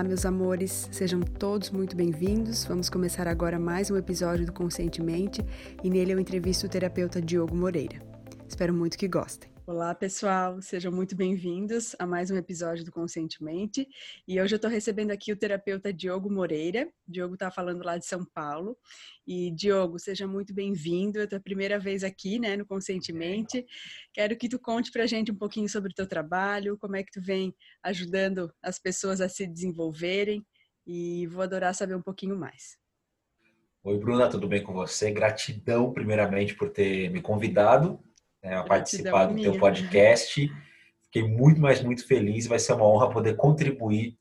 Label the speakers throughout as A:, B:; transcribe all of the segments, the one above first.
A: Olá, meus amores, sejam todos muito bem-vindos. Vamos começar agora mais um episódio do Conscientemente e nele eu entrevisto o terapeuta Diogo Moreira. Espero muito que gostem. Olá, pessoal, sejam muito bem-vindos a mais um episódio do Conscientemente. E hoje eu estou recebendo aqui o terapeuta Diogo Moreira. Diogo está falando lá de São Paulo. E, Diogo, seja muito bem-vindo. É a tua primeira vez aqui, né, no Conscientemente. Quero que tu conte para a gente um pouquinho sobre o teu trabalho, como é que tu vem ajudando as pessoas a se desenvolverem. E vou adorar saber um pouquinho mais.
B: Oi, Bruna, tudo bem com você? Gratidão, primeiramente, por ter me convidado né, a participar do teu podcast. Fiquei muito, mas muito feliz. Vai ser uma honra poder contribuir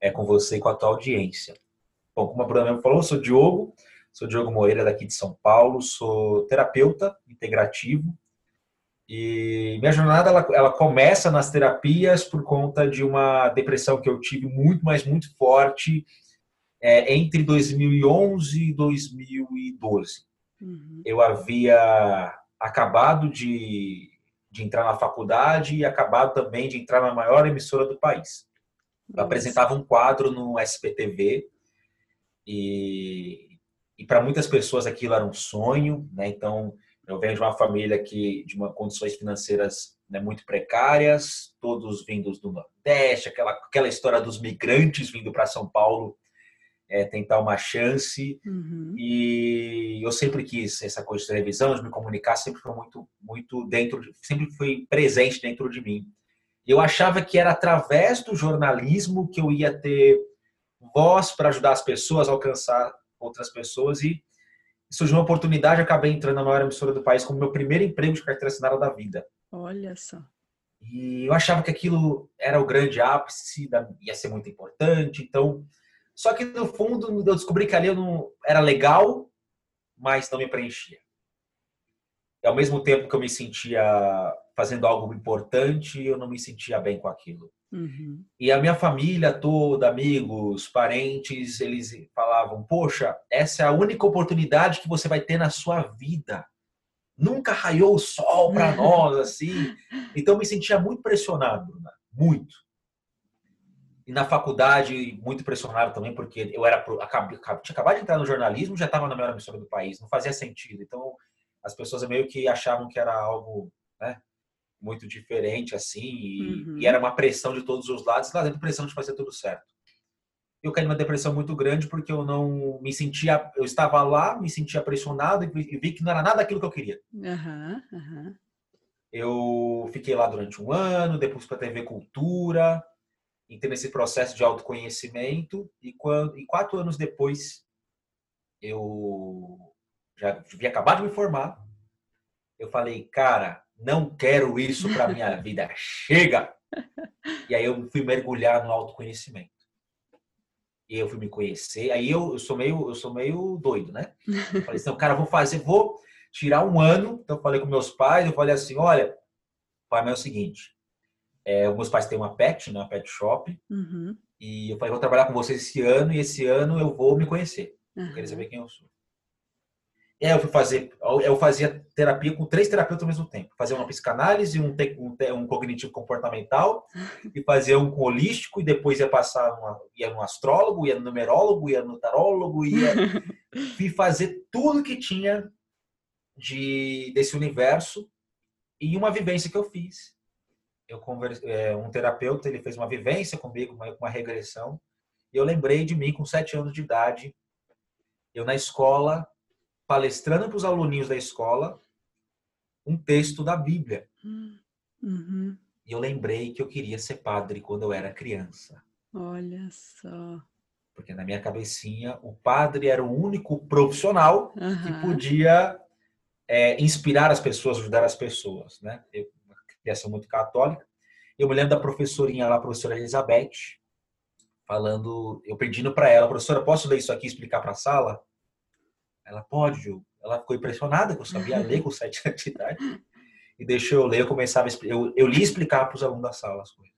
B: é, com você e com a tua audiência. Bom, como a Bruna mesmo falou, eu sou Diogo, sou Diogo Moreira daqui de São Paulo, sou terapeuta integrativo e minha jornada ela, ela começa nas terapias por conta de uma depressão que eu tive muito, mas muito forte é, entre 2011 e 2012. Uhum. Eu havia acabado de, de entrar na faculdade e acabado também de entrar na maior emissora do país. Eu apresentava um quadro no SPTV e, e para muitas pessoas aquilo era um sonho, né? Então, eu venho de uma família que de uma condições financeiras né, muito precárias, todos vindos do Nordeste, aquela aquela história dos migrantes vindo para São Paulo é, tentar uma chance. Uhum. E eu sempre quis essa coisa de televisão, de me comunicar, sempre foi muito, muito dentro, de, sempre foi presente dentro de mim. Eu achava que era através do jornalismo que eu ia ter voz para ajudar as pessoas a alcançar outras pessoas e surgiu uma oportunidade, acabei entrando na maior emissora do país como meu primeiro emprego de carteira assinada da vida.
A: Olha só.
B: E eu achava que aquilo era o grande ápice, ia ser muito importante, então só que no fundo eu descobri que ali eu não era legal, mas não me preenchia. E ao mesmo tempo que eu me sentia fazendo algo importante, eu não me sentia bem com aquilo. Uhum. E a minha família toda, amigos, parentes, eles falavam: Poxa, essa é a única oportunidade que você vai ter na sua vida. Nunca raiou o sol para nós assim. Então eu me sentia muito pressionado, muito. E na faculdade, muito pressionado também, porque eu era acabei, tinha acabado de entrar no jornalismo, já estava na melhor emissora do país, não fazia sentido. Então, as pessoas meio que achavam que era algo né, muito diferente, assim, e, uhum. e, era uma pressão de todos os lados, lá dentro pressão de fazer tudo certo. Eu caí numa depressão muito grande porque eu não me sentia, eu estava lá, me sentia pressionado e vi que não era nada aquilo que eu queria. Uhum, uhum. Eu fiquei lá durante um ano, depois para a TV Cultura, entrei nesse processo de autoconhecimento e, quando, e quatro anos depois eu já devia acabar de me formar. Eu falei, cara, não quero isso para minha vida, chega! E aí eu fui mergulhar no autoconhecimento. E eu fui me conhecer. Aí eu, eu sou meio, eu sou meio doido, né? Eu falei assim, cara, vou fazer, vou tirar um ano. Então eu falei com meus pais, eu falei assim, olha, pai, é o seguinte, é, meus pais têm uma pet, né, uma pet shop. Uhum. E eu falei, vou trabalhar com vocês esse ano e esse ano eu vou me conhecer. Uhum. Eu queria saber quem eu sou. E aí eu fui fazer, eu fazia terapia com três terapeutas ao mesmo tempo. Fazia uma psicanálise, um, um, um cognitivo comportamental, e fazia um com holístico, e depois ia passar, uma, ia no astrólogo, ia no numerólogo, ia no tarólogo, ia... Fui fazer tudo que tinha de, desse universo e uma vivência que eu fiz eu é, um terapeuta ele fez uma vivência comigo, uma, uma regressão, e eu lembrei de mim com sete anos de idade, eu na escola, palestrando para os aluninhos da escola, um texto da Bíblia. Uhum. E eu lembrei que eu queria ser padre quando eu era criança.
A: Olha só.
B: Porque na minha cabecinha, o padre era o único profissional uhum. que podia é, inspirar as pessoas, ajudar as pessoas, né? Eu, criação muito católica. Eu me lembro da professorinha lá, a professora Elizabeth, falando, eu pedindo para ela, professora, posso ler isso aqui e explicar para a sala? Ela pode, Ju. Ela ficou impressionada que eu sabia ler com sete anos de idade. E deixou eu ler, eu começava a, eu, eu li e explicava para os alunos da sala as coisas.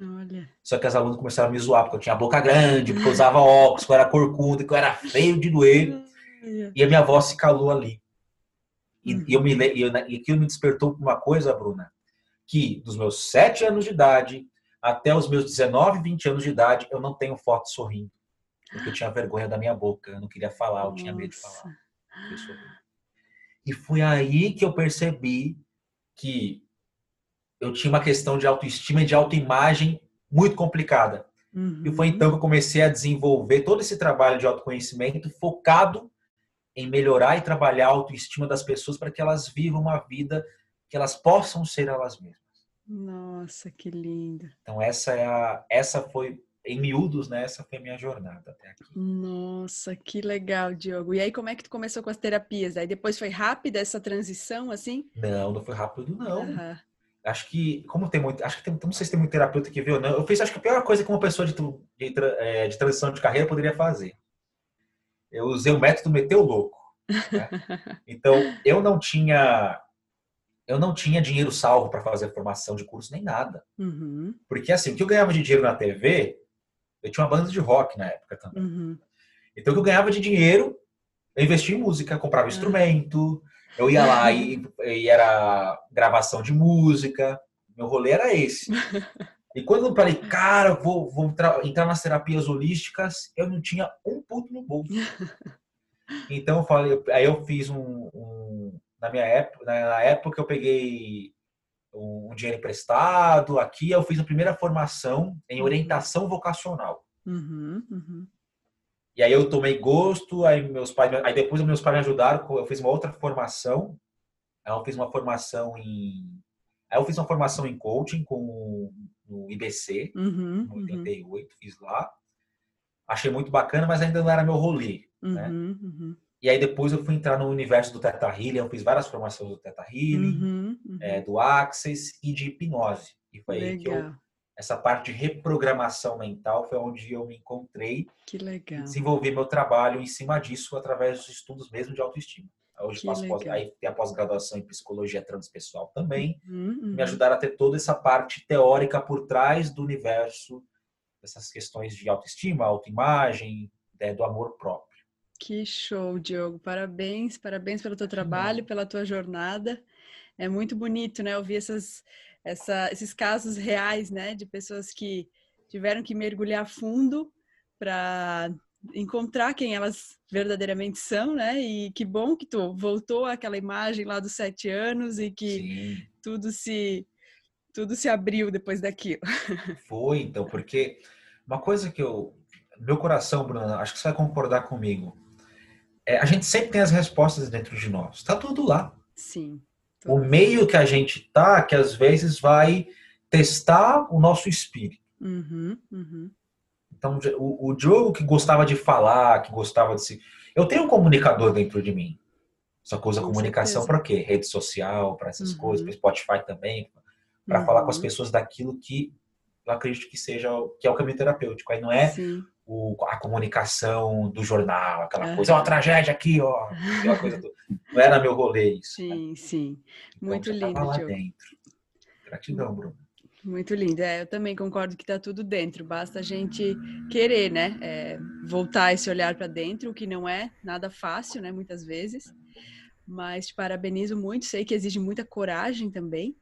B: Olha. Só que as alunas começaram a me zoar, porque eu tinha a boca grande, porque eu usava óculos, que eu era corcunda, que eu era feio de doer. E a minha voz se calou ali. E, e eu me, e, eu, e aquilo me despertou uma coisa, Bruna, que dos meus sete anos de idade até os meus 19, 20 anos de idade, eu não tenho foto sorrindo. Porque eu tinha vergonha da minha boca, eu não queria falar, eu tinha medo de falar. E foi aí que eu percebi que eu tinha uma questão de autoestima e de autoimagem muito complicada. Uhum. E foi então que eu comecei a desenvolver todo esse trabalho de autoconhecimento focado em melhorar e trabalhar a autoestima das pessoas para que elas vivam uma vida que elas possam ser elas mesmas.
A: Nossa, que lindo.
B: Então essa é a essa foi em miúdos, né? Essa foi a minha jornada até aqui.
A: Nossa, que legal, Diogo. E aí como é que tu começou com as terapias? Aí depois foi rápida essa transição assim?
B: Não, não foi rápido não. Uhum. Acho que, como tem muito, acho que tem, não sei se tem muito terapeuta que viu, não. Eu fiz, acho que a pior coisa que uma pessoa de, de, é, de transição de carreira poderia fazer. Eu usei o método meteu louco. Né? Então, eu não tinha eu não tinha dinheiro salvo para fazer formação de curso nem nada. Uhum. Porque assim, o que eu ganhava de dinheiro na TV, eu tinha uma banda de rock na época também. Uhum. Então, o que eu ganhava de dinheiro, eu investia em música, comprava ah. instrumento, eu ia lá e, e, era gravação de música. Meu rolê era esse. E quando eu falei, cara, vou, vou entrar nas terapias holísticas, eu não tinha um puto no bolso. Então eu falei, aí eu fiz um, um na minha época, na época eu peguei um dinheiro emprestado. Aqui eu fiz a primeira formação em uhum. orientação vocacional. Uhum, uhum. E aí eu tomei gosto, aí meus pais, aí depois meus pais me ajudaram, eu fiz uma outra formação. Aí eu fiz uma formação em Aí eu fiz uma formação em coaching com no IBC, uhum, no 88, uhum. fiz lá. Achei muito bacana, mas ainda não era meu rolê, né? Uhum, uhum. E aí depois eu fui entrar no universo do Teta Healing, eu fiz várias formações do Teta Healing, uhum, uhum. é, do Access e de hipnose. E foi Legal. aí que eu essa parte de reprogramação mental foi onde eu me encontrei.
A: Que legal.
B: Desenvolvi meu trabalho em cima disso através dos estudos mesmo de autoestima. Hoje faço pós, aí tem a pós-graduação em psicologia transpessoal também. Uhum, uhum. Me ajudaram a ter toda essa parte teórica por trás do universo dessas questões de autoestima, autoimagem, né, do amor próprio.
A: Que show, Diogo. Parabéns, parabéns pelo teu trabalho, pela tua jornada. É muito bonito, né? Ouvir essas, essa, esses casos reais, né? De pessoas que tiveram que mergulhar fundo para encontrar quem elas verdadeiramente são, né? E que bom que tu voltou àquela imagem lá dos sete anos e que Sim. tudo se tudo se abriu depois daquilo.
B: Foi, então, porque uma coisa que eu meu coração, Bruna, acho que você vai concordar comigo é, a gente sempre tem as respostas dentro de nós. Está tudo lá.
A: Sim.
B: Tudo. O meio que a gente tá, que às vezes vai testar o nosso espírito. Uhum, uhum. Então, o, o Diogo que gostava de falar, que gostava de se. Eu tenho um comunicador dentro de mim. Essa coisa, Com comunicação para quê? Rede social, para essas uhum. coisas, para Spotify também, para falar com as uhum. pessoas daquilo que eu acredito que seja que é o caminho terapêutico. Aí não é Sim o, a comunicação do jornal, aquela uhum. coisa, é uma tragédia aqui, ó, aquela coisa do, não era meu rolê isso.
A: Sim, né? sim. Então, Muito lindo, lá
B: dentro. Gratidão, Bruno.
A: Muito lindo. É, eu também concordo que está tudo dentro. Basta a gente querer, né? É, voltar esse olhar para dentro, o que não é nada fácil, né? Muitas vezes. Mas te parabenizo muito. Sei que exige muita coragem também.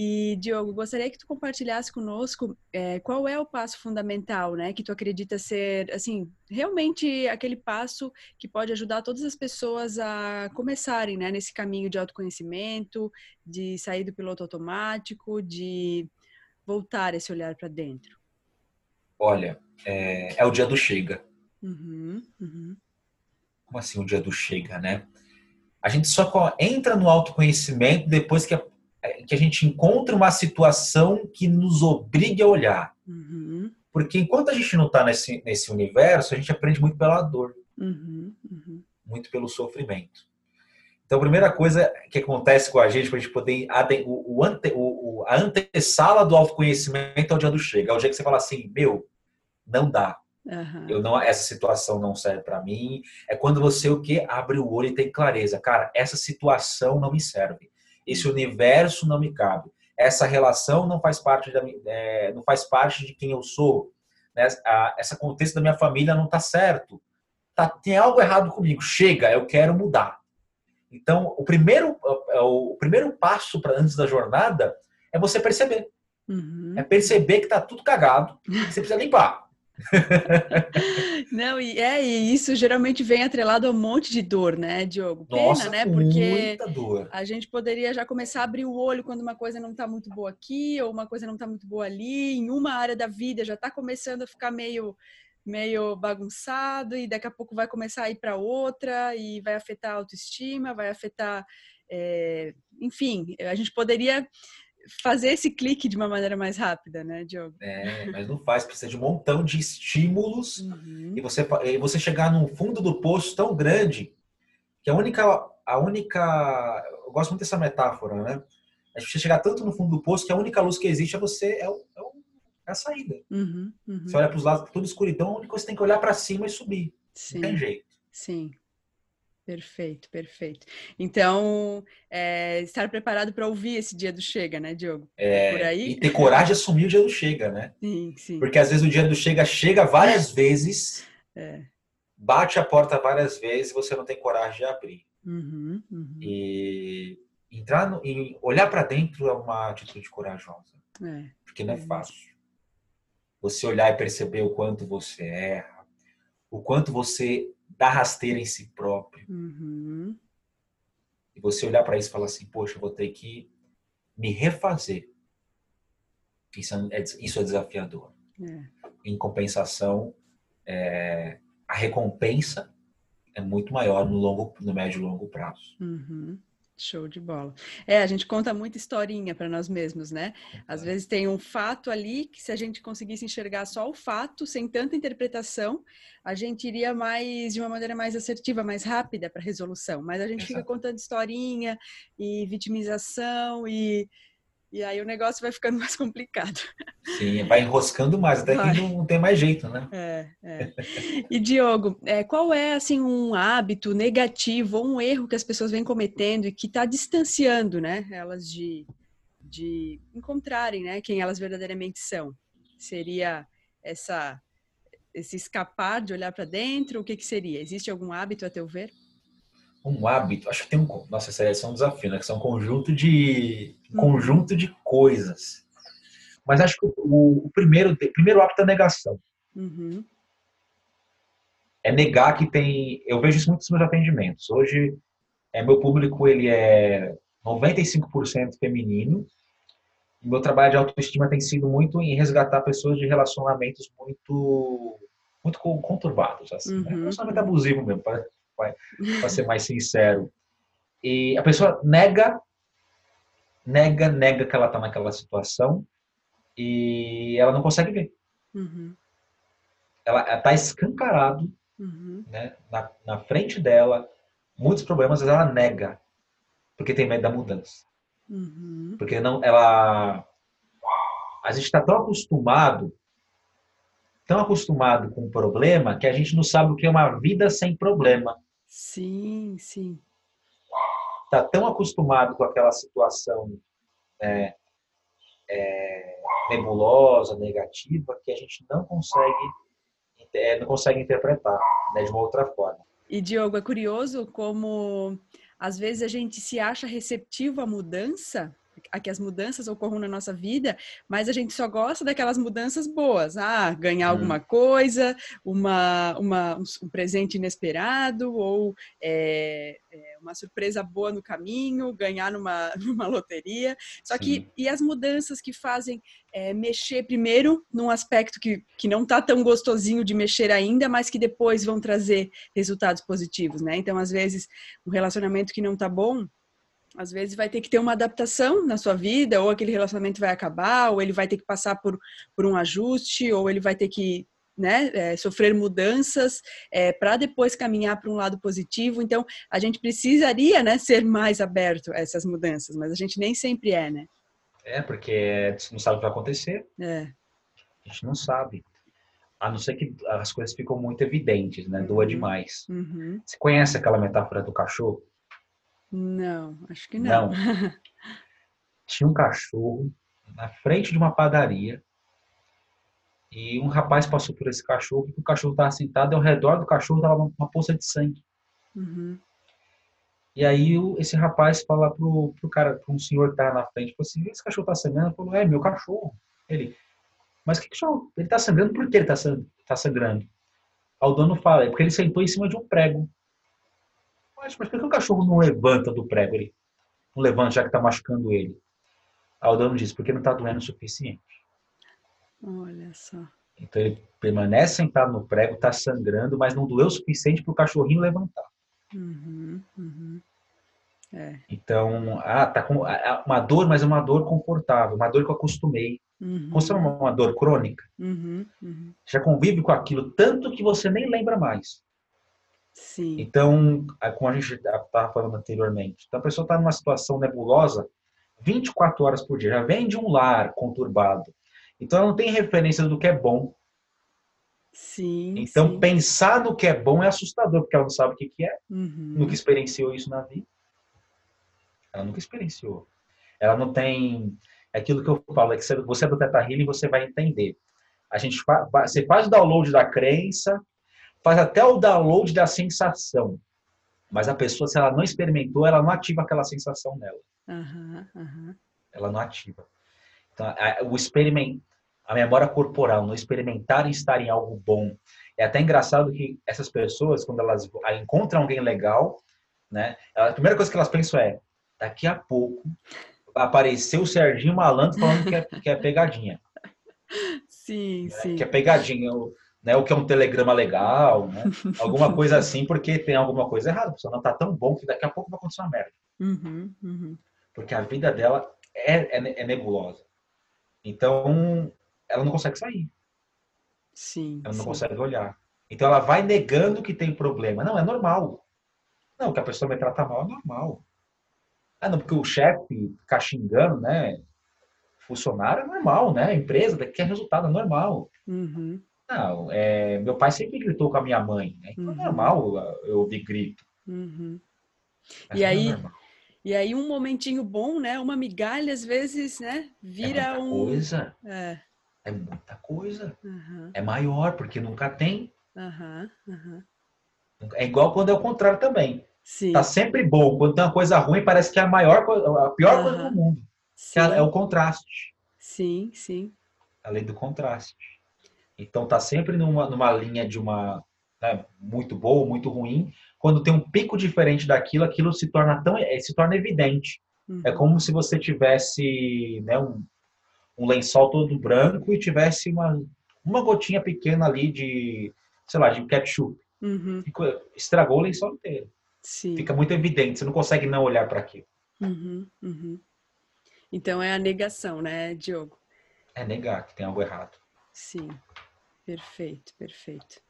A: E, Diogo, gostaria que tu compartilhasse conosco é, qual é o passo fundamental, né, que tu acredita ser, assim, realmente aquele passo que pode ajudar todas as pessoas a começarem, né, nesse caminho de autoconhecimento, de sair do piloto automático, de voltar esse olhar para dentro.
B: Olha, é, é, o dia do chega. Uhum, uhum. Como assim o dia do chega, né? A gente só entra no autoconhecimento depois que a que a gente encontre uma situação que nos obrigue a olhar. Uhum. Porque enquanto a gente não está nesse, nesse universo, a gente aprende muito pela dor, uhum. Uhum. muito pelo sofrimento. Então, a primeira coisa que acontece com a gente, para a gente poder. O, o, ante, o, a antessala do autoconhecimento é o dia do chega. É o dia que você fala assim: meu, não dá. Eu não, essa situação não serve para mim. É quando você o que abre o olho e tem clareza, cara. Essa situação não me serve. Esse universo não me cabe. Essa relação não faz parte da, é, não faz parte de quem eu sou. Né? essa contexto da minha família não está certo. Tá, tem algo errado comigo. Chega, eu quero mudar. Então, o primeiro, o primeiro passo para antes da jornada é você perceber. Uhum. É perceber que tá tudo cagado, que você precisa limpar.
A: Não, e é, e isso geralmente vem atrelado a um monte de dor, né, Diogo?
B: Pena, Nossa, né? Porque
A: a gente poderia já começar a abrir o olho quando uma coisa não está muito boa aqui, ou uma coisa não está muito boa ali, em uma área da vida já está começando a ficar meio meio bagunçado e daqui a pouco vai começar a ir para outra e vai afetar a autoestima, vai afetar, é, enfim, a gente poderia fazer esse clique de uma maneira mais rápida, né, Diogo?
B: É, mas não faz, precisa de um montão de estímulos uhum. e você e você chegar no fundo do poço tão grande que a única a única eu gosto muito dessa metáfora, né? A gente chegar tanto no fundo do poço que a única luz que existe é você é, o, é, o, é a saída. Uhum, uhum. Você olha para os lados, tudo escuridão, a única coisa que você tem que olhar para cima e subir. Sim. Não tem jeito.
A: Sim. Perfeito, perfeito. Então, é, estar preparado para ouvir esse dia do chega, né, Diogo?
B: É, Por aí? E ter coragem de assumir o dia do chega, né? Sim, sim. Porque às vezes o dia do chega chega várias vezes, é. bate a porta várias vezes e você não tem coragem de abrir. Uhum, uhum. E entrar no, e olhar para dentro é uma atitude corajosa. É, porque não é, é fácil. Você olhar e perceber o quanto você erra, o quanto você dá rasteira em si próprio. Uhum. E você olhar para isso e falar assim, poxa, eu vou ter que me refazer. Isso é, isso é desafiador. É. Em compensação, é, a recompensa é muito maior no longo, no médio e longo prazo.
A: Uhum. Show de bola. É, a gente conta muita historinha para nós mesmos, né? Às vezes tem um fato ali que se a gente conseguisse enxergar só o fato, sem tanta interpretação, a gente iria mais de uma maneira mais assertiva, mais rápida para resolução. Mas a gente fica contando historinha e vitimização e e aí o negócio vai ficando mais complicado.
B: Sim, vai enroscando mais, até vai. que não tem mais jeito, né?
A: É, é. E Diogo, é, qual é assim um hábito negativo ou um erro que as pessoas vêm cometendo e que está distanciando, né, elas de, de encontrarem, né, quem elas verdadeiramente são? Seria essa esse escapar de olhar para dentro? O que que seria? Existe algum hábito a teu ver?
B: Um hábito, acho que tem um, nossa, essa é um desafio, né? Que são um conjunto de, um conjunto de coisas. Mas acho que o, o primeiro, o primeiro hábito é a negação. Uhum. É negar que tem, eu vejo isso muito nos meus atendimentos. Hoje, é, meu público, ele é 95% feminino. E meu trabalho de autoestima tem sido muito em resgatar pessoas de relacionamentos muito muito conturbados, assim, né? uhum. né? Relacionamento abusivo mesmo, para ser mais sincero. E a pessoa nega, nega, nega que ela está naquela situação e ela não consegue ver. Uhum. Ela está escancarado uhum. né, na, na frente dela muitos problemas, mas ela nega porque tem medo da mudança. Uhum. Porque não, ela, a gente está tão acostumado, tão acostumado com o problema que a gente não sabe o que é uma vida sem problema.
A: Sim, sim.
B: Está tão acostumado com aquela situação é, é, nebulosa, negativa, que a gente não consegue, é, não consegue interpretar né, de uma outra forma.
A: E Diogo, é curioso como às vezes a gente se acha receptivo à mudança a que as mudanças ocorram na nossa vida, mas a gente só gosta daquelas mudanças boas. Ah, ganhar hum. alguma coisa, uma, uma, um presente inesperado, ou é, é, uma surpresa boa no caminho, ganhar numa, numa loteria. Só Sim. que, e as mudanças que fazem é, mexer primeiro num aspecto que, que não está tão gostosinho de mexer ainda, mas que depois vão trazer resultados positivos, né? Então, às vezes, um relacionamento que não está bom, às vezes vai ter que ter uma adaptação na sua vida, ou aquele relacionamento vai acabar, ou ele vai ter que passar por, por um ajuste, ou ele vai ter que né, é, sofrer mudanças é, para depois caminhar para um lado positivo. Então, a gente precisaria né, ser mais aberto a essas mudanças, mas a gente nem sempre é, né?
B: É, porque você não sabe o que vai acontecer. É. A gente não sabe. A não ser que as coisas ficam muito evidentes, né? Uhum. Doa demais. Uhum. Você conhece aquela metáfora do cachorro?
A: Não, acho que não. não.
B: Tinha um cachorro na frente de uma padaria e um rapaz passou por esse cachorro e o cachorro estava sentado e ao redor do cachorro estava uma poça de sangue. Uhum. E aí esse rapaz fala pro, pro cara, pro um senhor que tá na frente, falou assim, esse cachorro tá sangrando? Ele falou, é, meu cachorro. Ele, mas que cachorro? Ele tá sangrando por que ele tá, tá sangrando? Aí o dono fala, é porque ele sentou em cima de um prego. Mas, mas por que o cachorro não levanta do prego? Ele não levanta já que tá machucando ele. Aí o dono diz, porque não tá doendo o suficiente.
A: Olha só.
B: Então ele permanece sentado no prego, tá sangrando, mas não doeu o suficiente para o cachorrinho levantar.
A: Uhum, uhum. É.
B: Então, ah, tá com uma dor, mas é uma dor confortável, uma dor que eu acostumei. Uhum. Como se uma, uma dor crônica.
A: Uhum, uhum.
B: Já convive com aquilo tanto que você nem lembra mais.
A: Sim.
B: Então, como a gente estava falando anteriormente, então a pessoa está numa situação nebulosa 24 horas por dia, já vem de um lar conturbado. Então, ela não tem referência do que é bom.
A: Sim.
B: Então,
A: sim.
B: pensar no que é bom é assustador, porque ela não sabe o que, que é,
A: uhum.
B: nunca experienciou isso na vida. Ela nunca experienciou. Ela não tem. É aquilo que eu falo, é que você é do Teta Healing, você vai entender. A gente você faz o download da crença, faz até o download da sensação. Mas a pessoa, se ela não experimentou, ela não ativa aquela sensação nela.
A: Uhum, uhum.
B: Ela não ativa. Então, o experiment, a memória corporal, no experimentar e estar em algo bom. É até engraçado que essas pessoas, quando elas encontram alguém legal, né, a primeira coisa que elas pensam é: daqui a pouco vai aparecer o Serginho Malandro falando que é, que é pegadinha.
A: Sim,
B: né?
A: sim.
B: Que é pegadinha, né? o que é um telegrama legal, né? alguma coisa assim, porque tem alguma coisa errada. A pessoa não está tão bom que daqui a pouco vai acontecer uma merda.
A: Uhum, uhum.
B: Porque a vida dela é, é, é nebulosa. Então, ela não consegue sair.
A: Sim.
B: Ela não
A: sim.
B: consegue olhar. Então ela vai negando que tem problema. Não, é normal. Não, que a pessoa me trata mal é normal. Ah, não, porque o chefe ficar xingando, né? Funcionário é normal, né? A empresa quer resultado, é normal.
A: Uhum.
B: Não, é, meu pai sempre gritou com a minha mãe, né? Então
A: uhum.
B: é normal eu ouvir grito.
A: Uhum. E aí, é e aí um momentinho bom, né? Uma migalha às vezes, né? Vira
B: é
A: um.
B: Coisa.
A: É.
B: É muita coisa.
A: Uhum.
B: É maior, porque nunca tem.
A: Uhum.
B: É igual quando é o contrário também.
A: Sim.
B: Tá sempre bom. Quando tem uma coisa ruim, parece que é a maior, a pior coisa do mundo.
A: Sim.
B: É o contraste.
A: Sim, sim.
B: A lei do contraste. Então tá sempre numa, numa linha de uma né, muito boa, muito ruim. Quando tem um pico diferente daquilo, aquilo se torna tão se torna evidente.
A: Uhum.
B: É como se você tivesse né, um, um lençol todo branco e tivesse uma, uma gotinha pequena ali de, sei lá, de ketchup.
A: Uhum.
B: Estragou o lençol inteiro.
A: Sim.
B: Fica muito evidente, você não consegue não olhar para aquilo.
A: Uhum. Uhum. Então é a negação, né, Diogo?
B: É negar que tem algo errado.
A: Sim, perfeito, perfeito.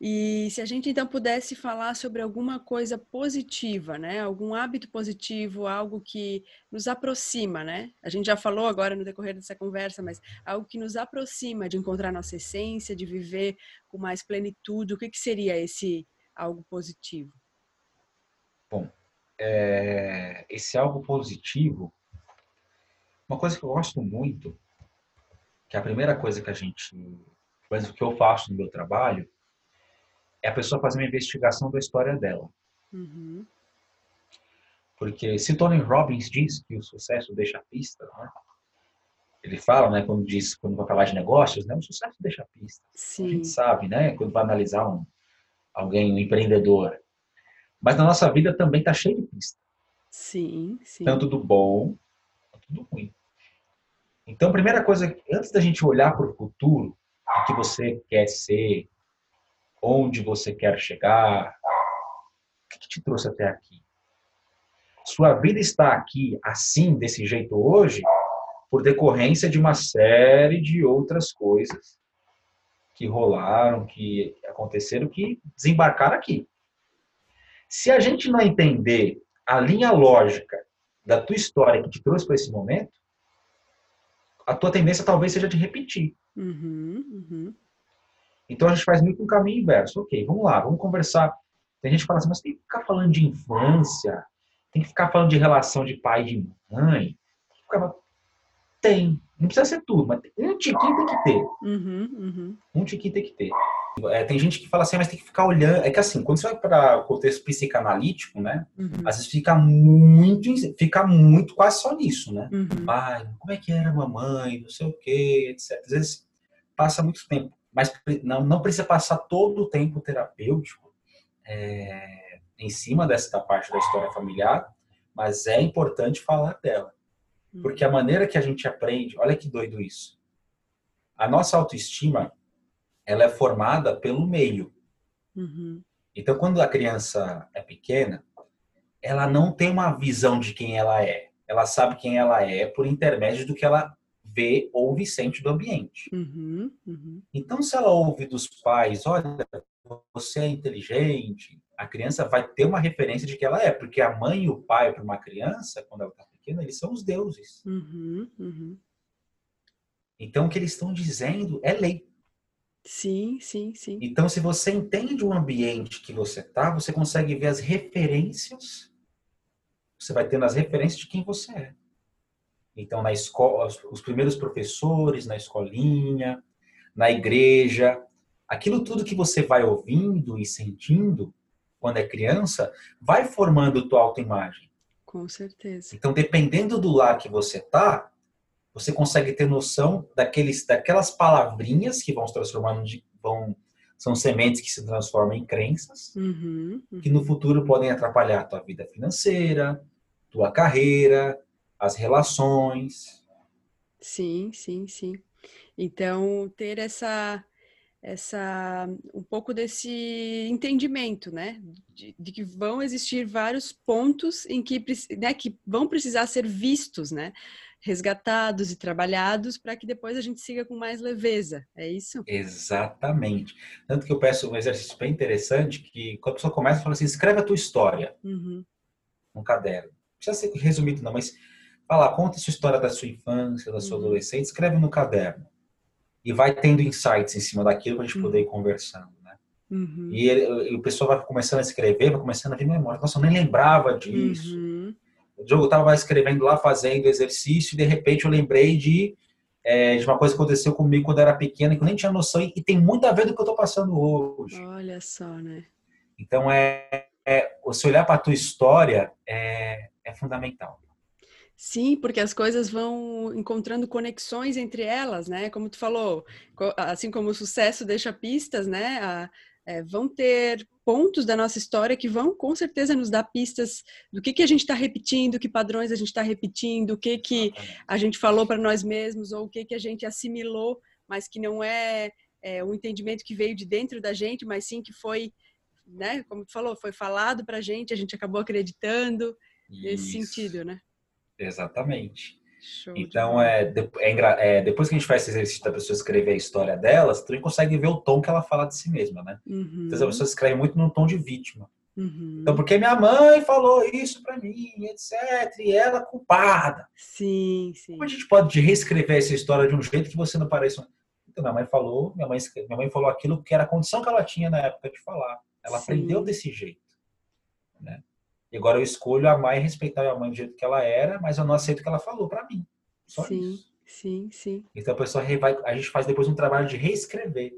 A: E se a gente então pudesse falar sobre alguma coisa positiva, né? Algum hábito positivo, algo que nos aproxima, né? A gente já falou agora no decorrer dessa conversa, mas algo que nos aproxima de encontrar nossa essência, de viver com mais plenitude. O que, que seria esse algo positivo?
B: Bom, é, esse algo positivo, uma coisa que eu gosto muito, que é a primeira coisa que a gente, mas o que eu faço no meu trabalho, é a pessoa fazer uma investigação da história dela.
A: Uhum.
B: Porque se Tony Robbins diz que o sucesso deixa pista, né? ele fala, né, quando diz, quando vai falar de negócios, né, o sucesso deixa pista.
A: Sim.
B: A gente sabe, né, quando vai analisar um, alguém, um empreendedor. Mas na nossa vida também está cheio de pista.
A: Sim, sim.
B: Tanto do bom quanto do ruim. Então, a primeira coisa, antes da gente olhar para o futuro, o que você quer ser, onde você quer chegar, o que te trouxe até aqui? Sua vida está aqui assim, desse jeito hoje, por decorrência de uma série de outras coisas que rolaram, que aconteceram, que desembarcaram aqui. Se a gente não entender a linha lógica da tua história que te trouxe para esse momento, a tua tendência talvez seja de repetir.
A: Uhum, uhum.
B: Então a gente faz muito um caminho inverso. Ok, vamos lá, vamos conversar. Tem gente que fala assim, mas tem que ficar falando de infância, tem que ficar falando de relação de pai e de mãe. Tem. Não precisa ser tudo, mas um tiquinho tem que ter.
A: Uhum, uhum.
B: Um tiquinho tem que ter. É, tem gente que fala assim, mas tem que ficar olhando. É que assim, quando você vai para o contexto psicanalítico, né? Uhum. Às vezes fica muito, fica muito quase só nisso, né? Uhum. Pai, como é que era a mamãe, não sei o quê, etc. Às vezes passa muito tempo, mas não, não precisa passar todo o tempo terapêutico é, em cima dessa parte da história familiar, mas é importante falar dela. Uhum. Porque a maneira que a gente aprende, olha que doido isso. A nossa autoestima ela é formada pelo meio. Uhum. Então, quando a criança é pequena, ela não tem uma visão de quem ela é. Ela sabe quem ela é por intermédio do que ela vê, ouve e sente do ambiente. Uhum, uhum. Então, se ela ouve dos pais, olha, você é inteligente, a criança vai ter uma referência de que ela é, porque a mãe e o pai para uma criança, quando ela está pequena, eles são os deuses. Uhum, uhum. então, o que eles estão dizendo é lei.
A: Sim, sim, sim.
B: Então, se você entende o ambiente que você está, você consegue ver as referências. Você vai tendo as referências de quem você é. Então, na escola, os primeiros professores, na escolinha, na igreja, aquilo tudo que você vai ouvindo e sentindo quando é criança, vai formando tua autoimagem.
A: Com certeza.
B: Então, dependendo do lar que você tá, você consegue ter noção daqueles, daquelas palavrinhas que vão se transformando de, vão são sementes que se transformam em crenças uhum, uhum. que no futuro podem atrapalhar a tua vida financeira, tua carreira, as relações.
A: Sim, sim, sim. Então ter essa essa um pouco desse entendimento, né, de, de, que vão existir vários pontos em que, né, que vão precisar ser vistos, né, resgatados e trabalhados para que depois a gente siga com mais leveza. É isso?
B: Exatamente. Tanto que eu peço um exercício bem interessante que quando a pessoa começa, fala assim, escreve a tua história uhum. no caderno. Não precisa ser resumido não, mas fala, conta a sua história da sua infância, da sua uhum. adolescência, escreve no caderno. E vai tendo insights em cima daquilo para a gente uhum. poder ir conversando. Né? Uhum. E, ele, e, o pessoal vai começando a escrever, vai começando a vir memória. Nossa, eu nem lembrava disso. Uhum. Diogo estava escrevendo lá, fazendo exercício, e de repente eu lembrei de, é, de uma coisa que aconteceu comigo quando eu era pequena, que eu nem tinha noção, e, e tem muito a ver do que eu estou passando hoje.
A: Olha só, né?
B: Então, é, é você olhar para a tua história é, é fundamental.
A: Sim, porque as coisas vão encontrando conexões entre elas, né? Como tu falou, assim como o sucesso deixa pistas, né? A, é, vão ter pontos da nossa história que vão com certeza nos dar pistas do que, que a gente está repetindo, que padrões a gente está repetindo, o que, que a gente falou para nós mesmos ou o que, que a gente assimilou, mas que não é, é um entendimento que veio de dentro da gente, mas sim que foi, né, como tu falou, foi falado para a gente, a gente acabou acreditando Isso. nesse sentido, né?
B: Exatamente. Show então, é, é, é, depois que a gente faz esse exercício da pessoa escrever a história delas, tu consegue ver o tom que ela fala de si mesma, né? Uhum. Então, a pessoa escreve muito no tom de vítima. Uhum. Então, porque minha mãe falou isso para mim, etc. E ela é culpada.
A: Sim, sim.
B: Como a gente pode reescrever essa história de um jeito que você não pareça. Então, minha mãe falou, minha mãe, minha mãe falou aquilo porque era a condição que ela tinha na época de falar. Ela sim. aprendeu desse jeito. Né? E agora eu escolho amar e respeitar a mãe do jeito que ela era, mas eu não aceito o que ela falou para mim. Só
A: sim,
B: isso.
A: Sim, sim.
B: Então a pessoa vai, a gente faz depois um trabalho de reescrever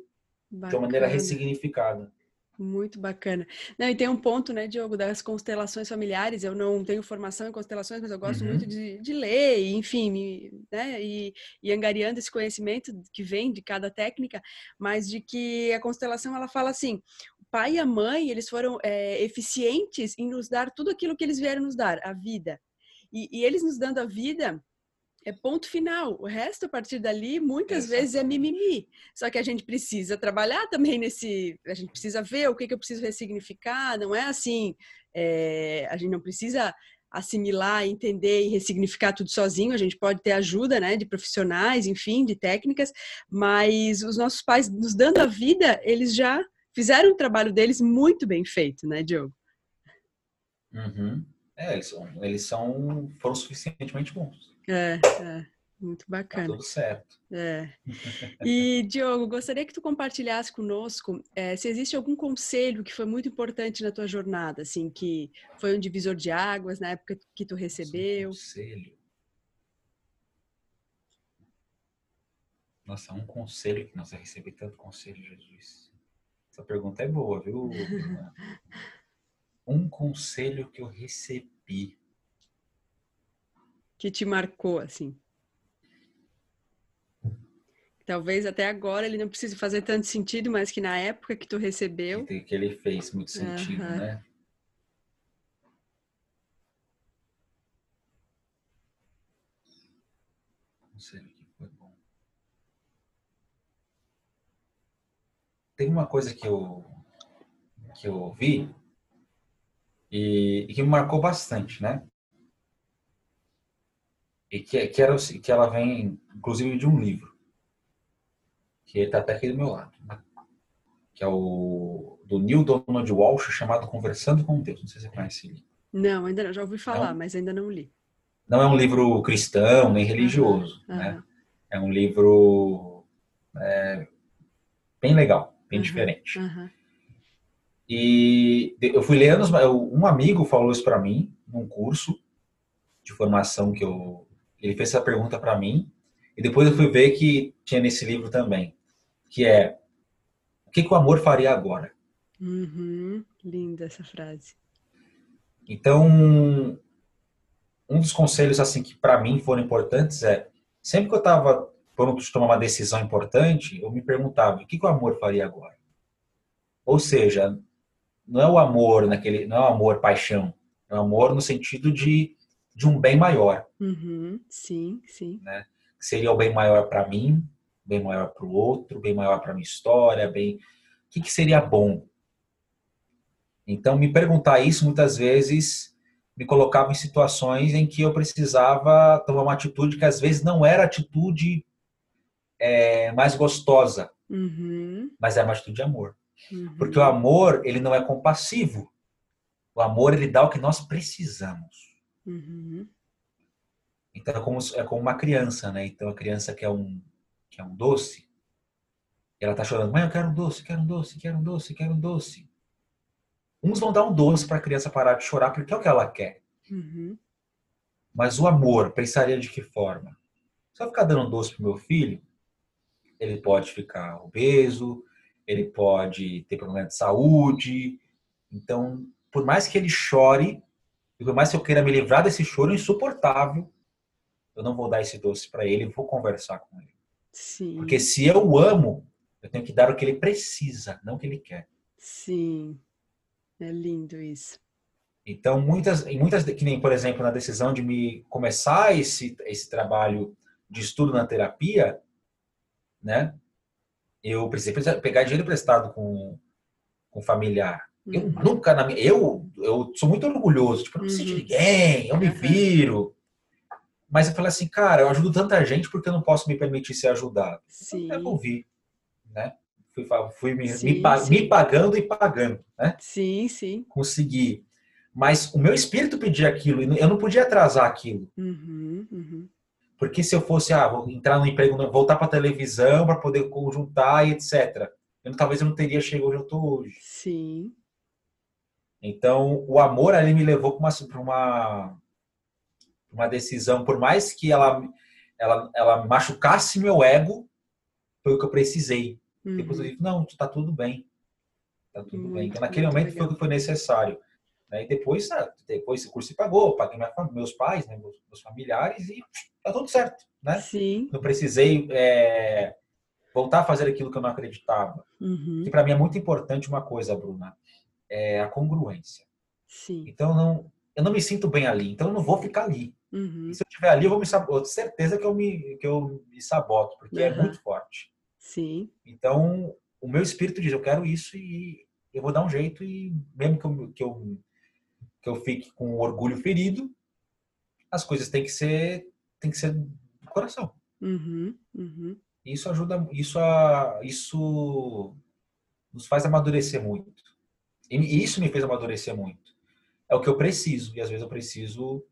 B: bacana. de uma maneira ressignificada.
A: Muito bacana. Não, e tem um ponto, né, Diogo, das constelações familiares. Eu não tenho formação em constelações, mas eu gosto uhum. muito de, de ler, enfim, me, né, e, e angariando esse conhecimento que vem de cada técnica, mas de que a constelação ela fala assim: pai e a mãe, eles foram é, eficientes em nos dar tudo aquilo que eles vieram nos dar, a vida. E, e, eles nos dando a vida é ponto final. O resto, a partir dali, muitas Exatamente. vezes é mimimi. Só que a gente precisa trabalhar também nesse. A gente precisa ver o que, que eu preciso ressignificar. Não é assim. É, a gente não precisa assimilar, entender e ressignificar tudo sozinho. A gente pode ter ajuda, né, de profissionais, enfim, de técnicas. Mas os nossos pais nos dando a vida, eles já fizeram o trabalho deles muito bem feito, né, Diogo?
B: Uhum. É, eles, são, eles são, foram suficientemente bons.
A: É, é. Muito bacana. Tá
B: tudo certo.
A: É. E, Diogo, gostaria que tu compartilhasse conosco é, se existe algum conselho que foi muito importante na tua jornada, assim, que foi um divisor de águas na época que tu recebeu.
B: Um conselho. Nossa, um conselho que nós recebemos tanto conselho, Jesus. Essa pergunta é boa, viu? um conselho que eu recebi.
A: Que te marcou, assim. Talvez até agora ele não precise fazer tanto sentido, mas que na época que tu recebeu.
B: Que, que ele fez muito sentido, uhum. né? Conselho que foi bom. Tem uma coisa que eu que eu vi e, e que me marcou bastante, né? E que, que, era, que ela vem, inclusive, de um livro, que está até aqui do meu lado, né? que é o do Neil Donald Walsh, chamado Conversando com Deus. Não sei se você conhece ele.
A: Não, ainda não. Já ouvi falar, não? mas ainda não li.
B: Não é um livro cristão nem religioso, uhum, né? É um livro é, bem legal, bem uhum, diferente. E eu fui lendo, um amigo falou isso para mim num curso de formação que eu ele fez essa pergunta para mim e depois eu fui ver que tinha nesse livro também, que é o que, que o amor faria agora?
A: Uhum, linda essa frase.
B: Então, um dos conselhos assim que para mim foram importantes é sempre que eu estava pronto de tomar uma decisão importante, eu me perguntava o que, que o amor faria agora. Ou seja, não é o amor naquele, não é o amor paixão, é o amor no sentido de, de um bem maior.
A: Uhum, sim, sim.
B: Né? Seria o bem maior para mim, bem maior para o outro, bem maior para minha história, bem. O que, que seria bom? Então, me perguntar isso muitas vezes me colocava em situações em que eu precisava tomar uma atitude que às vezes não era a atitude é, mais gostosa,
A: uhum.
B: mas é uma atitude de amor. Uhum. Porque o amor, ele não é compassivo. O amor, ele dá o que nós precisamos.
A: Uhum.
B: Então, é como, é como uma criança, né? Então, a criança quer um, quer um doce, ela tá chorando, mãe, eu quero um doce, quero um doce, quero um doce, quero um doce. Uns vão dar um doce para a criança parar de chorar porque é o que ela quer.
A: Uhum.
B: Mas o amor, pensaria de que forma? Se eu ficar dando um doce pro meu filho, ele pode ficar obeso, ele pode ter problema de saúde. Então, por mais que ele chore, e por mais que eu queira me livrar desse choro insuportável, eu não vou dar esse doce para ele, vou conversar com ele.
A: Sim.
B: Porque se eu amo, eu tenho que dar o que ele precisa, não o que ele quer.
A: Sim. É lindo isso.
B: Então, muitas, muitas, que nem, por exemplo, na decisão de me começar esse, esse trabalho de estudo na terapia, né? eu precisei pegar dinheiro emprestado com, com familiar. Eu uhum. nunca na minha. Eu, eu sou muito orgulhoso, tipo, não preciso de uhum. ninguém, eu me viro. Mas eu falei assim, cara, eu ajudo tanta gente porque eu não posso me permitir ser ajudado.
A: Sim.
B: Eu ouvi, né? Fui, fui me, sim, me, sim. me, pagando e pagando, né?
A: Sim, sim.
B: Consegui. Mas o meu espírito pedia aquilo, e eu não podia atrasar aquilo.
A: Uhum, uhum.
B: Porque se eu fosse, ah, vou entrar no emprego, voltar para a televisão para poder conjuntar e etc. Eu, talvez eu não teria chegado onde eu estou hoje.
A: Sim.
B: Então, o amor ali me levou para uma, uma, uma decisão, por mais que ela, ela, ela machucasse meu ego, foi o que eu precisei. Uhum. Depois eu disse, não, está tudo bem. Está tudo muito, bem. Então, naquele momento legal. foi o que foi necessário. Né? E depois, ah, depois o curso se pagou, paguei meus pais, né, meus, meus familiares e tá tudo certo, né?
A: Sim.
B: Não precisei é, voltar a fazer aquilo que eu não acreditava.
A: Uhum.
B: Que para mim é muito importante uma coisa, Bruna, é a congruência.
A: Sim.
B: Então não, eu não me sinto bem ali, então eu não vou ficar ali.
A: Uhum.
B: se eu estiver ali, eu vou me sabotar. certeza que eu me que eu me saboto, porque uhum. é muito forte.
A: Sim.
B: Então o meu espírito diz, eu quero isso e eu vou dar um jeito e mesmo que eu, que eu que eu fique com o orgulho ferido, as coisas têm que ser tem que ser do coração.
A: Uhum, uhum.
B: Isso ajuda, isso, a, isso nos faz amadurecer muito. E isso me fez amadurecer muito. É o que eu preciso. E às vezes eu preciso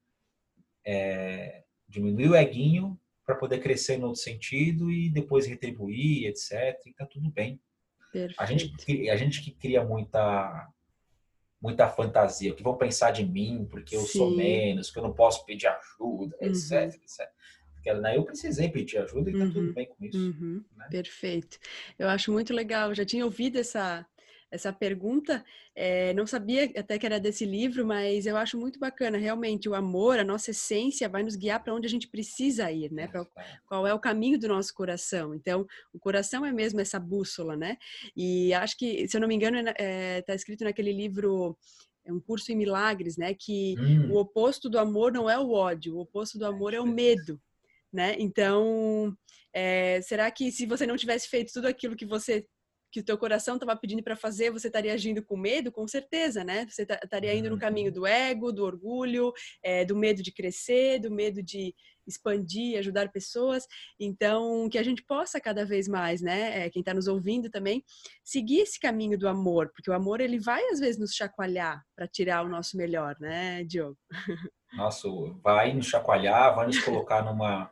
B: é, diminuir o eguinho para poder crescer no outro sentido e depois retribuir, etc. E tá tudo bem.
A: Perfeito.
B: A gente, a gente que cria muita muita fantasia, que vão pensar de mim porque eu Sim. sou menos, que eu não posso pedir ajuda, uhum. etc, etc. Porque, né, eu precisei pedir ajuda e tá uhum. tudo bem com isso.
A: Uhum. Né? Perfeito. Eu acho muito legal. Eu já tinha ouvido essa essa pergunta. É, não sabia até que era desse livro, mas eu acho muito bacana. Realmente, o amor, a nossa essência, vai nos guiar para onde a gente precisa ir, né? Pra, qual é o caminho do nosso coração. Então, o coração é mesmo essa bússola, né? E acho que, se eu não me engano, está é, tá escrito naquele livro é um curso em milagres, né? Que hum. o oposto do amor não é o ódio, o oposto do amor é o medo, né? Então, é, será que se você não tivesse feito tudo aquilo que você que o teu coração estava pedindo para fazer, você estaria agindo com medo? Com certeza, né? Você estaria indo no caminho uhum. do ego, do orgulho, é, do medo de crescer, do medo de expandir, ajudar pessoas. Então, que a gente possa cada vez mais, né? É, quem está nos ouvindo também, seguir esse caminho do amor, porque o amor ele vai às vezes nos chacoalhar para tirar o nosso melhor, né, Diogo?
B: Nossa, vai nos chacoalhar, vai nos colocar numa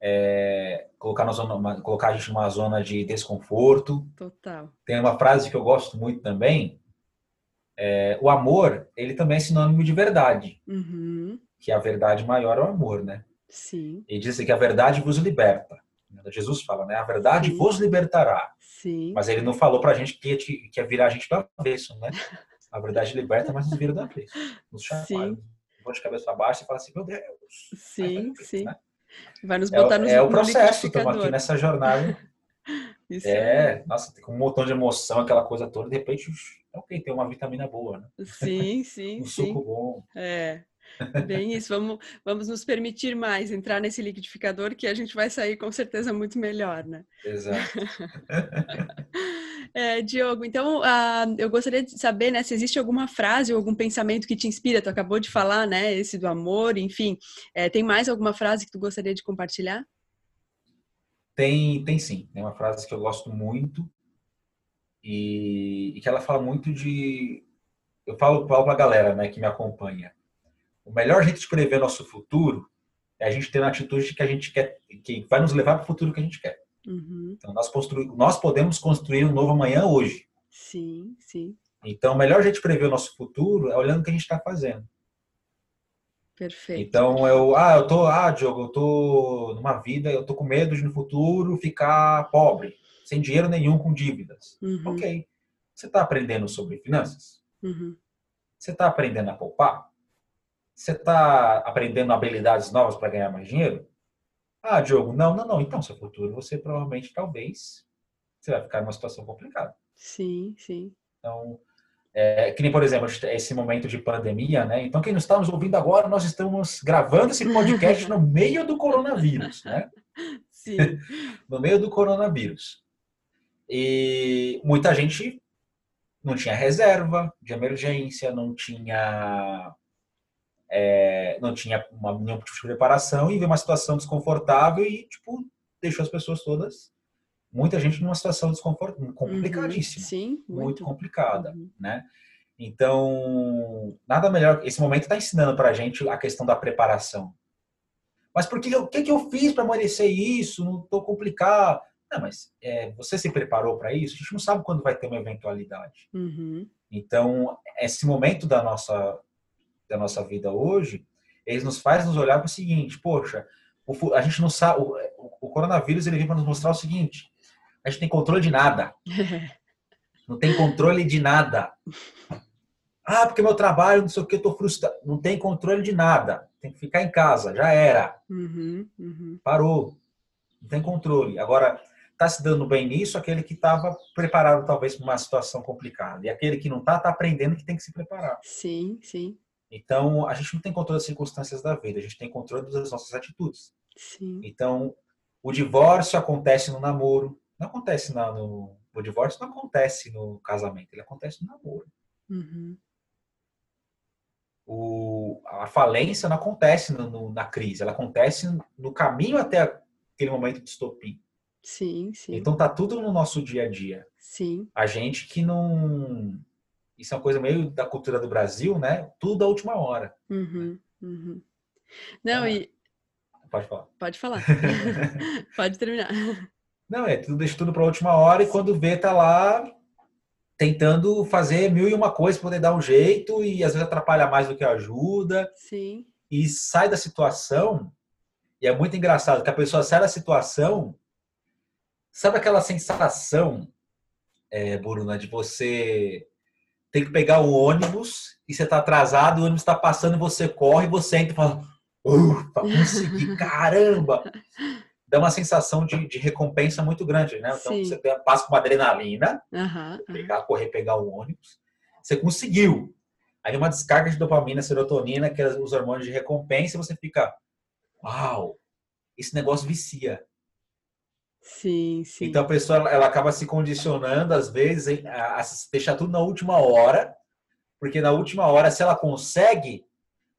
B: é, colocar, na zona, colocar a gente numa zona de desconforto.
A: Total.
B: Tem uma frase que eu gosto muito também. É, o amor, ele também é sinônimo de verdade.
A: Uhum.
B: Que a verdade maior é o amor, né?
A: Sim.
B: E diz que a verdade vos liberta. Jesus fala, né? A verdade Sim. vos libertará.
A: Sim.
B: Mas ele não falou pra gente que ia, que ia virar a gente do avesso, né? A verdade liberta, mas nos vira do avesso. Nos chacoalha. Sim. de cabeça para baixo e fala assim, meu Deus.
A: Sim, sim. Né? Vai nos botar
B: é,
A: nos
B: É o processo, estamos aqui nessa jornada.
A: Isso
B: é, é, nossa, tem um montão de emoção, aquela coisa toda, de repente, ok, tem uma vitamina boa, né?
A: Sim, sim,
B: um
A: sim.
B: suco bom.
A: É, bem isso. Vamos, vamos nos permitir mais entrar nesse liquidificador que a gente vai sair com certeza muito melhor, né?
B: Exato.
A: É, Diogo, então uh, eu gostaria de saber né, se existe alguma frase ou algum pensamento que te inspira. Tu acabou de falar, né? Esse do amor, enfim. É, tem mais alguma frase que tu gostaria de compartilhar?
B: Tem, tem sim. Tem uma frase que eu gosto muito e, e que ela fala muito de. Eu falo, falo para a galera né, que me acompanha. O melhor jeito de prever nosso futuro é a gente ter uma atitude que a gente quer, que vai nos levar para o futuro que a gente quer.
A: Uhum.
B: Então, nós, constru... nós podemos construir um novo amanhã hoje.
A: Sim, sim.
B: Então, melhor jeito de prever o nosso futuro é olhando o que a gente está fazendo.
A: Perfeito.
B: Então, eu, ah, eu tô, ah, Diogo, eu tô numa vida, eu tô com medo de no futuro ficar pobre, sem dinheiro nenhum, com dívidas.
A: Uhum.
B: Ok. Você está aprendendo sobre finanças?
A: Uhum.
B: Você está aprendendo a poupar? Você está aprendendo habilidades novas para ganhar mais dinheiro? Ah, Diogo, não, não, não. Então, seu futuro, você provavelmente, talvez, você vai ficar numa situação complicada.
A: Sim, sim.
B: Então, é, que nem, por exemplo, esse momento de pandemia, né? Então, quem nos está nos ouvindo agora, nós estamos gravando esse podcast no meio do coronavírus, né?
A: Sim.
B: no meio do coronavírus. E muita gente não tinha reserva de emergência, não tinha é, não tinha uma, nenhum tipo de preparação e veio uma situação desconfortável e, tipo, deixou as pessoas todas, muita gente numa situação desconfortável, uhum. complicadíssima.
A: Uhum, sim,
B: muito, muito complicada, uhum. né? Então, nada melhor, esse momento está ensinando para a gente a questão da preparação. Mas por que, o que, que eu fiz para merecer isso? Não estou complicado. Não, mas é, você se preparou para isso? A gente não sabe quando vai ter uma eventualidade.
A: Uhum.
B: Então, esse momento da nossa da nossa vida hoje, eles nos faz nos olhar para o seguinte, poxa, o, a gente não sabe, o, o coronavírus ele vem para nos mostrar o seguinte, a gente tem controle de nada. Não tem controle de nada. Ah, porque meu trabalho, não sei o que, eu tô frustrado. Não tem controle de nada. Tem que ficar em casa, já era.
A: Uhum, uhum.
B: Parou. Não tem controle. Agora, está se dando bem nisso aquele que estava preparado talvez para uma situação complicada. E aquele que não está, está aprendendo que tem que se preparar.
A: Sim, sim.
B: Então, a gente não tem controle das circunstâncias da vida, a gente tem controle das nossas atitudes.
A: Sim.
B: Então, o divórcio acontece no namoro, não acontece na, no. O divórcio não acontece no casamento, ele acontece no namoro.
A: Uhum.
B: O, a falência não acontece no, no, na crise, ela acontece no caminho até aquele momento de estopim.
A: Sim, sim.
B: Então tá tudo no nosso dia a dia.
A: Sim.
B: A gente que não isso é uma coisa meio da cultura do Brasil, né? Tudo à última hora.
A: Uhum, uhum. Não, é. e.
B: Pode falar.
A: Pode falar. Pode terminar.
B: Não, é tudo deixa tudo para a última hora e quando vê, tá lá tentando fazer mil e uma coisas para poder dar um jeito e às vezes atrapalha mais do que ajuda.
A: Sim.
B: E sai da situação. E é muito engraçado que a pessoa sai da situação. Sabe aquela sensação é, Bruna, de você tem que pegar o ônibus e você está atrasado, o ônibus está passando e você corre, você entra e fala, ufa, consegui, caramba! Dá uma sensação de, de recompensa muito grande, né? Então Sim. você passa com uma adrenalina, uhum, pegar, correr, pegar o ônibus, você conseguiu. Aí uma descarga de dopamina, serotonina, que é os hormônios de recompensa, e você fica, uau, esse negócio vicia.
A: Sim, sim.
B: Então a pessoa ela, acaba se condicionando às vezes a, a deixar tudo na última hora, porque na última hora se ela consegue,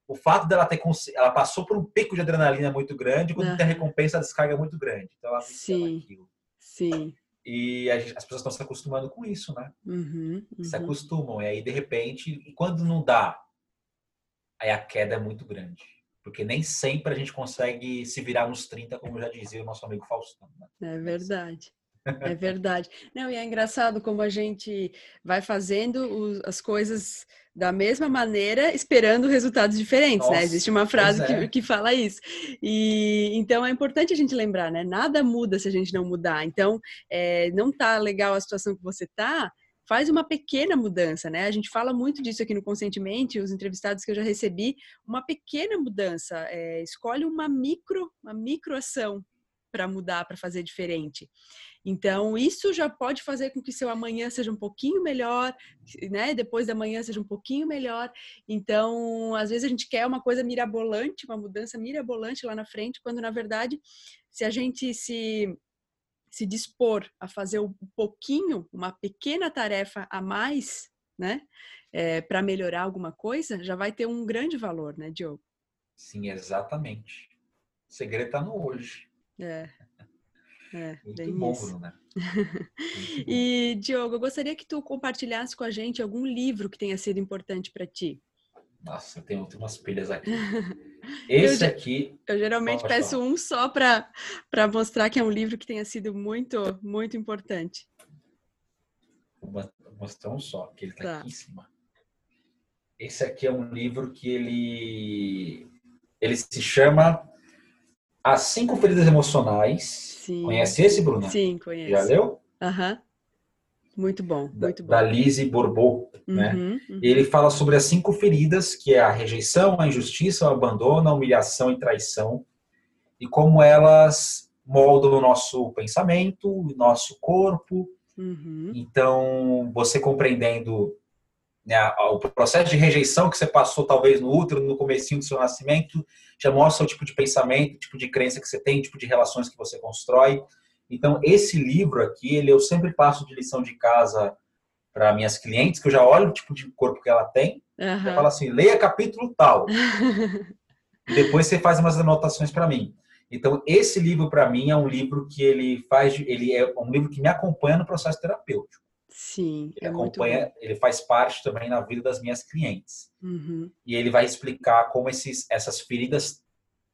B: o fato dela ter ela passou por um pico de adrenalina muito grande, quando uhum. tem a recompensa a descarga é muito grande. Então ela
A: sim, aquilo. Sim.
B: E as pessoas estão se acostumando com isso, né? Uhum, uhum. Se acostumam. E aí, de repente, e quando não dá, aí a queda é muito grande porque nem sempre a gente consegue se virar nos 30, como já dizia o nosso amigo Faustão.
A: Né? É verdade. É verdade. Não, e é engraçado como a gente vai fazendo as coisas da mesma maneira, esperando resultados diferentes, né? Nossa, né? Existe uma frase é. que, que fala isso. E então é importante a gente lembrar, né? Nada muda se a gente não mudar. Então, é, não tá legal a situação que você tá, faz uma pequena mudança, né? A gente fala muito disso aqui no Conscientemente, os entrevistados que eu já recebi, uma pequena mudança, é, escolhe uma micro, uma microação para mudar, para fazer diferente. Então, isso já pode fazer com que seu amanhã seja um pouquinho melhor, né? Depois da manhã seja um pouquinho melhor. Então, às vezes a gente quer uma coisa mirabolante, uma mudança mirabolante lá na frente, quando na verdade, se a gente se se dispor a fazer um pouquinho, uma pequena tarefa a mais, né, é, para melhorar alguma coisa, já vai ter um grande valor, né, Diogo?
B: Sim, exatamente. O segredo está no hoje.
A: É.
B: É, Muito bom, isso. Bruna.
A: e, Diogo, eu gostaria que tu compartilhasse com a gente algum livro que tenha sido importante para ti.
B: Nossa, tenho umas pilhas aqui. Esse
A: eu,
B: aqui.
A: Eu geralmente peço falar. um só para mostrar que é um livro que tenha sido muito, muito importante.
B: Vou mostrar um só, que ele está tá. aqui em cima. Esse aqui é um livro que ele, ele se chama As Cinco Feridas Emocionais. Sim. Conhece esse, Bruna?
A: Sim, conheço.
B: Já leu?
A: Aham. Uhum. Muito bom, muito bom.
B: Da Lise Bourbeau, né? uhum, né? Uhum. Ele fala sobre as cinco feridas, que é a rejeição, a injustiça, o abandono, a humilhação e traição, e como elas moldam o nosso pensamento, o nosso corpo. Uhum. Então, você compreendendo né, o processo de rejeição que você passou talvez no útero, no comecinho do seu nascimento, já mostra o tipo de pensamento, o tipo de crença que você tem, o tipo de relações que você constrói. Então, esse livro aqui, ele eu sempre passo de lição de casa para minhas clientes, que eu já olho o tipo de corpo que ela tem, uhum. eu falo assim, leia capítulo tal. e depois você faz umas anotações para mim. Então, esse livro para mim é um livro que ele faz, ele é um livro que me acompanha no processo terapêutico.
A: Sim,
B: ele é acompanha, ele faz parte também na vida das minhas clientes. Uhum. E ele vai explicar como esses, essas feridas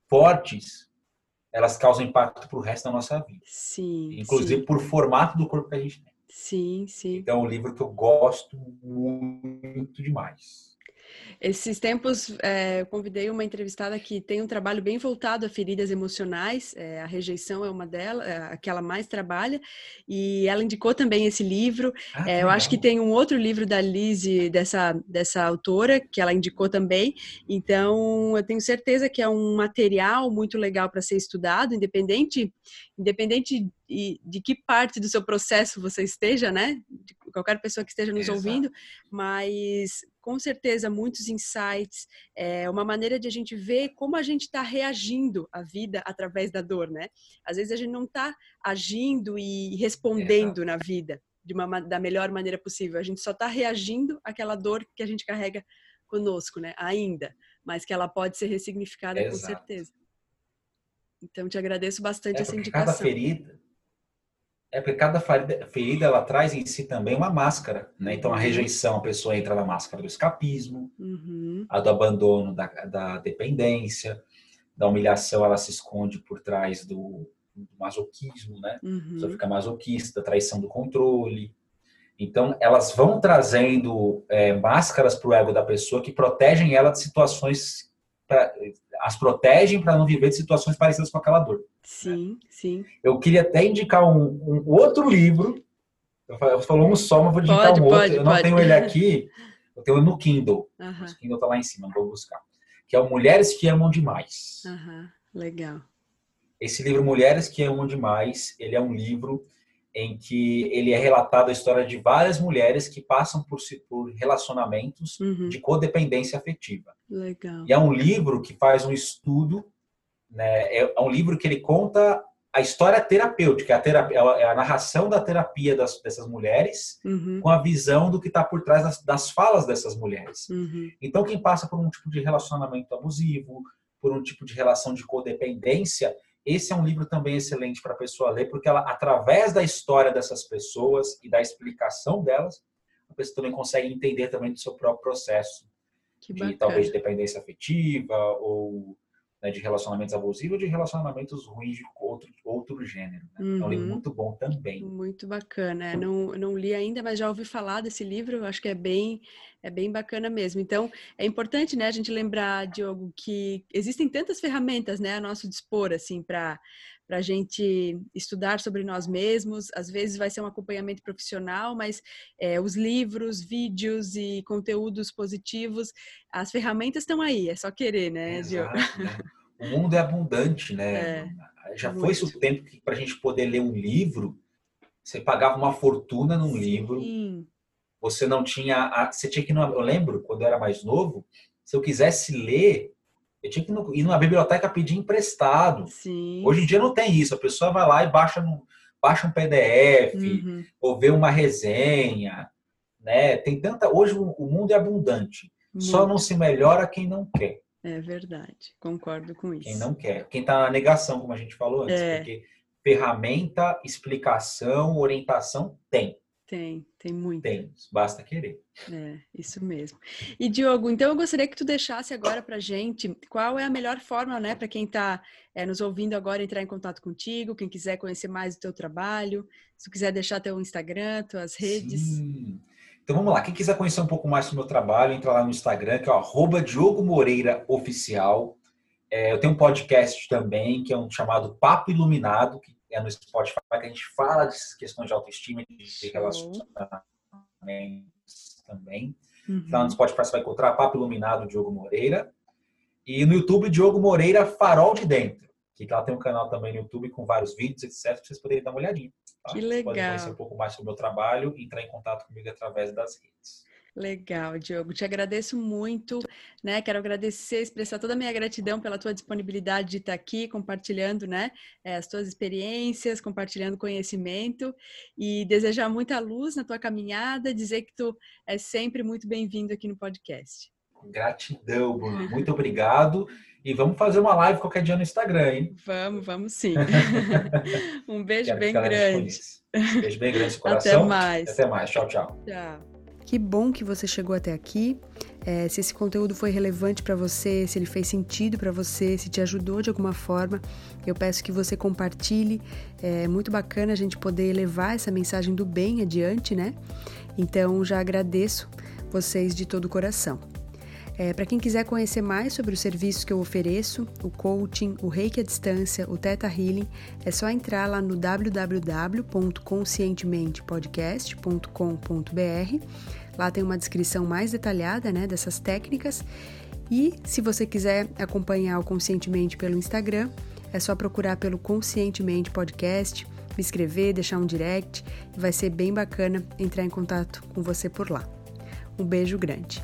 B: fortes elas causam impacto para o resto da nossa vida.
A: Sim.
B: Inclusive
A: sim.
B: por formato do corpo que a gente tem.
A: Sim, sim.
B: Então é um livro que eu gosto muito demais.
A: Esses tempos, é, eu convidei uma entrevistada que tem um trabalho bem voltado a feridas emocionais, é, a rejeição é uma delas, é, a que ela mais trabalha, e ela indicou também esse livro. Ah, é, eu acho que tem um outro livro da Lise, dessa, dessa autora, que ela indicou também. Então, eu tenho certeza que é um material muito legal para ser estudado, independente, independente de, de que parte do seu processo você esteja, né? De qualquer pessoa que esteja nos Exato. ouvindo, mas com certeza muitos insights, é uma maneira de a gente ver como a gente está reagindo à vida através da dor, né? Às vezes a gente não está agindo e respondendo Exato. na vida de uma, da melhor maneira possível, a gente só está reagindo àquela dor que a gente carrega conosco, né? Ainda, mas que ela pode ser ressignificada Exato. com certeza. Então, te agradeço bastante
B: é
A: essa indicação.
B: Cada ferida, é porque cada ferida ela traz em si também uma máscara, né? Então a uhum. rejeição, a pessoa entra na máscara do escapismo, uhum. a do abandono, da, da, dependência, da humilhação, ela se esconde por trás do, do masoquismo, né? Uhum. Pessoa fica masoquista, traição do controle. Então elas vão trazendo é, máscaras para o ego da pessoa que protegem ela de situações pra, as protegem para não viver de situações parecidas com aquela dor.
A: Sim, né? sim.
B: Eu queria até indicar um, um, outro livro Eu falou um só, mas vou digitar pode, um outro. Pode, eu não pode. tenho ele aqui, eu tenho no Kindle. Uhum. O Kindle tá lá em cima, vou buscar. Que é o Mulheres que Amam Demais.
A: Uhum. Legal.
B: Esse livro, Mulheres que Amam Demais, ele é um livro em que ele é relatado a história de várias mulheres que passam por, por relacionamentos uhum. de codependência afetiva.
A: Legal.
B: E é um livro que faz um estudo, né? É, é um livro que ele conta a história terapêutica, a, terapia, é a narração da terapia das, dessas mulheres uhum. com a visão do que está por trás das, das, falas dessas mulheres. Uhum. Então, quem passa por um tipo de relacionamento abusivo, por um tipo de relação de codependência, esse é um livro também excelente para a pessoa ler, porque ela, através da história dessas pessoas e da explicação delas, a pessoa também consegue entender também do seu próprio processo que de bacana. talvez dependência afetiva ou né, de relacionamentos abusivos, de relacionamentos ruins de outro, outro gênero. Né? Uhum. É um livro muito bom também.
A: Muito bacana. É, não, não li ainda, mas já ouvi falar desse livro. Acho que é bem, é bem bacana mesmo. Então, é importante, né, a gente lembrar, Diogo, que existem tantas ferramentas, né, a nosso dispor, assim, para para a gente estudar sobre nós mesmos. Às vezes vai ser um acompanhamento profissional, mas é, os livros, vídeos e conteúdos positivos, as ferramentas estão aí, é só querer, né,
B: Exato, né? O mundo é abundante, né? É, Já foi o tempo que para a gente poder ler um livro, você pagava uma fortuna num Sim. livro. Você não tinha. A, você tinha que. Eu lembro, quando eu era mais novo, se eu quisesse ler, eu tinha que ir numa biblioteca pedir emprestado.
A: Sim.
B: Hoje em dia não tem isso. A pessoa vai lá e baixa, no, baixa um PDF uhum. ou vê uma resenha. Né? Tem tanta. Hoje o mundo é abundante. Muito. Só não se melhora quem não quer.
A: É verdade, concordo com isso.
B: Quem não quer. Quem está na negação, como a gente falou antes. É. Porque ferramenta, explicação, orientação tem.
A: Tem, tem muito.
B: Tem, basta querer.
A: É, isso mesmo. E Diogo, então eu gostaria que tu deixasse agora para gente qual é a melhor forma, né, para quem está é, nos ouvindo agora entrar em contato contigo, quem quiser conhecer mais do teu trabalho, se tu quiser deixar teu Instagram, tuas redes.
B: Sim. Então vamos lá, quem quiser conhecer um pouco mais do meu trabalho, entra lá no Instagram, que é o Diogo Moreira Oficial. É, eu tenho um podcast também, que é um chamado Papo Iluminado, que é no Spotify, que a gente fala dessas questões de autoestima e de relacionamentos também. Uhum. Então, no Spotify você vai encontrar Papo Iluminado Diogo Moreira. E no YouTube, Diogo Moreira Farol de Dentro. Que ela tem um canal também no YouTube com vários vídeos, etc. Pra vocês poderem dar uma olhadinha.
A: Tá? Que legal. Pode
B: conhecer um pouco mais sobre o meu trabalho e entrar em contato comigo através das redes.
A: Legal, Diogo. Te agradeço muito, né? Quero agradecer, expressar toda a minha gratidão pela tua disponibilidade de estar aqui compartilhando, né, eh, as tuas experiências, compartilhando conhecimento e desejar muita luz na tua caminhada, dizer que tu é sempre muito bem-vindo aqui no podcast.
B: Gratidão, Bruno. Muito obrigado. E vamos fazer uma live qualquer dia no Instagram, hein?
A: Vamos, vamos sim. um beijo Quero bem grande.
B: Beijo bem grande no coração.
A: Até mais.
B: Até mais. Tchau, tchau.
A: Tchau. Que bom que você chegou até aqui. É, se esse conteúdo foi relevante para você, se ele fez sentido para você, se te ajudou de alguma forma, eu peço que você compartilhe. É muito bacana a gente poder levar essa mensagem do bem adiante, né? Então já agradeço vocês de todo o coração. É, Para quem quiser conhecer mais sobre os serviços que eu ofereço, o coaching, o reiki à distância, o Theta Healing, é só entrar lá no www.conscientementepodcast.com.br. Lá tem uma descrição mais detalhada né, dessas técnicas. E se você quiser acompanhar o Conscientemente pelo Instagram, é só procurar pelo Conscientemente Podcast, me escrever, deixar um direct, vai ser bem bacana entrar em contato com você por lá. Um beijo grande.